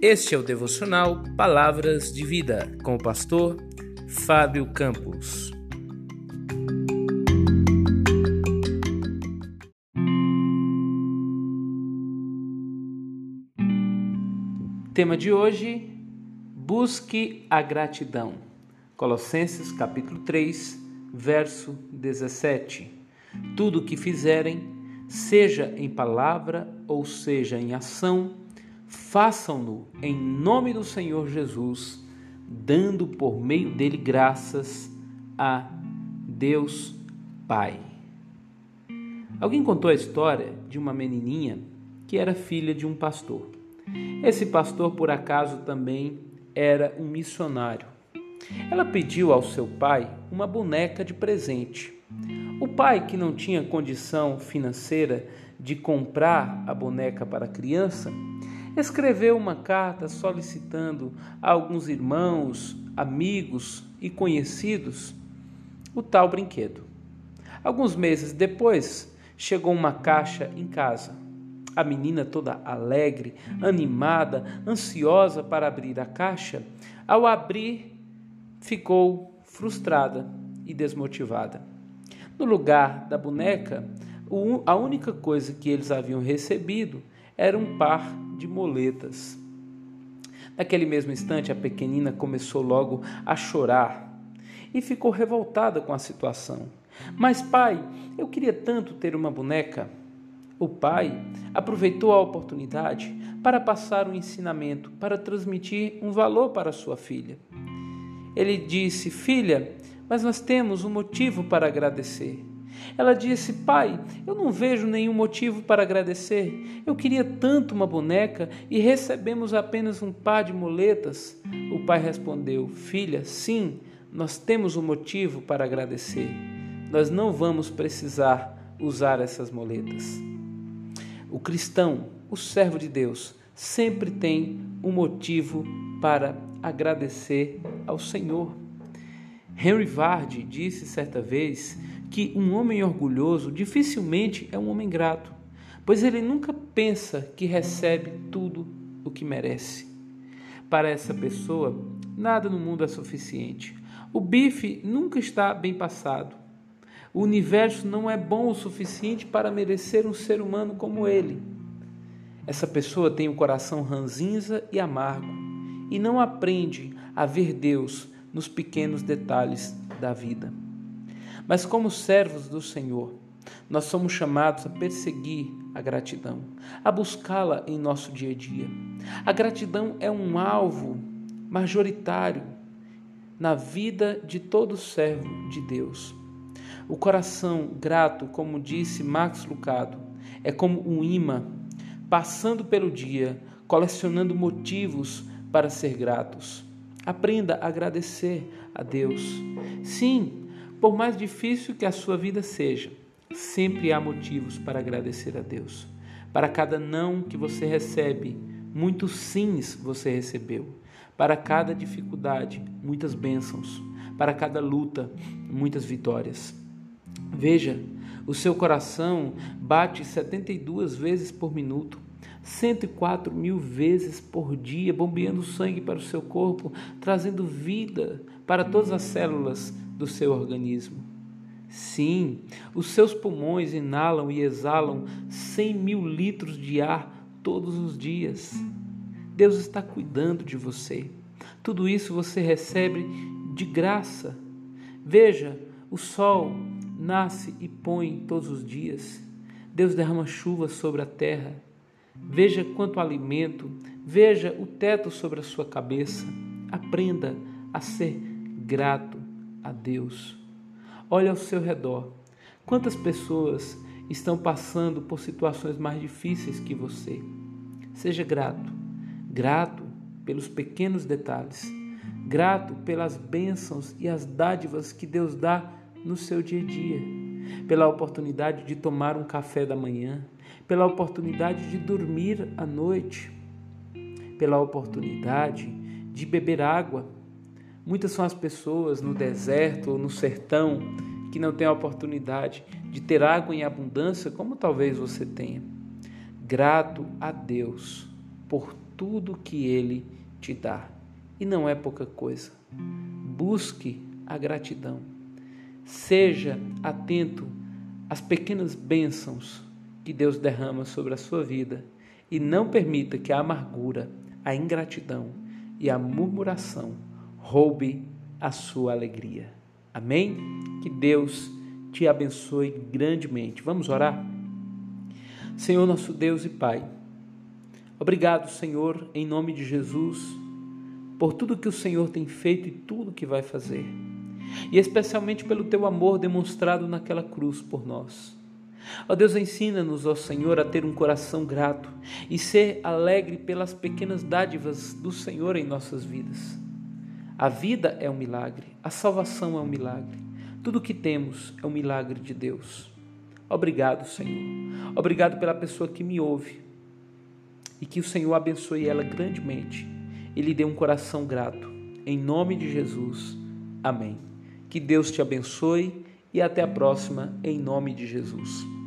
Este é o devocional Palavras de Vida com o pastor Fábio Campos. Tema de hoje: Busque a gratidão. Colossenses capítulo 3, verso 17. Tudo o que fizerem, seja em palavra ou seja em ação, façam-no em nome do Senhor Jesus, dando por meio dele graças a Deus Pai. Alguém contou a história de uma menininha que era filha de um pastor. Esse pastor, por acaso, também era um missionário. Ela pediu ao seu pai uma boneca de presente. O pai, que não tinha condição financeira de comprar a boneca para a criança, escreveu uma carta solicitando a alguns irmãos, amigos e conhecidos o tal brinquedo. Alguns meses depois, chegou uma caixa em casa. A menina, toda alegre, animada, ansiosa para abrir a caixa, ao abrir, ficou frustrada e desmotivada. No lugar da boneca, a única coisa que eles haviam recebido era um par de moletas. Naquele mesmo instante, a pequenina começou logo a chorar e ficou revoltada com a situação. Mas, pai, eu queria tanto ter uma boneca. O pai aproveitou a oportunidade para passar um ensinamento, para transmitir um valor para sua filha. Ele disse: Filha, mas nós temos um motivo para agradecer. Ela disse: Pai, eu não vejo nenhum motivo para agradecer. Eu queria tanto uma boneca e recebemos apenas um par de muletas. O pai respondeu: Filha, sim, nós temos um motivo para agradecer. Nós não vamos precisar usar essas muletas. O cristão, o servo de Deus, sempre tem um motivo para agradecer ao Senhor. Henry Vardy disse certa vez que um homem orgulhoso dificilmente é um homem grato, pois ele nunca pensa que recebe tudo o que merece. Para essa pessoa, nada no mundo é suficiente. O bife nunca está bem passado. O universo não é bom o suficiente para merecer um ser humano como ele. Essa pessoa tem o um coração ranzinza e amargo e não aprende a ver Deus nos pequenos detalhes da vida. Mas, como servos do Senhor, nós somos chamados a perseguir a gratidão, a buscá-la em nosso dia a dia. A gratidão é um alvo majoritário na vida de todo servo de Deus. O coração grato, como disse Max Lucado, é como um imã passando pelo dia, colecionando motivos para ser gratos. Aprenda a agradecer a Deus. Sim, por mais difícil que a sua vida seja, sempre há motivos para agradecer a Deus. Para cada não que você recebe, muitos sims você recebeu. Para cada dificuldade, muitas bênçãos. Para cada luta, muitas vitórias. Veja, o seu coração bate 72 vezes por minuto, 104 mil vezes por dia, bombeando sangue para o seu corpo, trazendo vida para todas as células do seu organismo. Sim, os seus pulmões inalam e exalam 100 mil litros de ar todos os dias. Deus está cuidando de você. Tudo isso você recebe de graça. Veja, o sol nasce e põe todos os dias. Deus derrama chuva sobre a terra. Veja quanto alimento, veja o teto sobre a sua cabeça. Aprenda a ser grato a Deus. Olhe ao seu redor. Quantas pessoas estão passando por situações mais difíceis que você? Seja grato. Grato pelos pequenos detalhes. Grato pelas bênçãos e as dádivas que Deus dá no seu dia a dia. Pela oportunidade de tomar um café da manhã, pela oportunidade de dormir à noite, pela oportunidade de beber água Muitas são as pessoas no deserto ou no sertão que não têm a oportunidade de ter água em abundância, como talvez você tenha. Grato a Deus por tudo que Ele te dá. E não é pouca coisa. Busque a gratidão. Seja atento às pequenas bênçãos que Deus derrama sobre a sua vida e não permita que a amargura, a ingratidão e a murmuração roube a sua alegria. Amém? Que Deus te abençoe grandemente. Vamos orar? Senhor nosso Deus e Pai, obrigado, Senhor, em nome de Jesus, por tudo que o Senhor tem feito e tudo que vai fazer, e especialmente pelo teu amor demonstrado naquela cruz por nós. Ó Deus, ensina-nos, ó Senhor, a ter um coração grato e ser alegre pelas pequenas dádivas do Senhor em nossas vidas. A vida é um milagre, a salvação é um milagre. Tudo o que temos é um milagre de Deus. Obrigado, Senhor. Obrigado pela pessoa que me ouve. E que o Senhor abençoe ela grandemente e lhe dê um coração grato. Em nome de Jesus. Amém. Que Deus te abençoe e até a próxima, em nome de Jesus.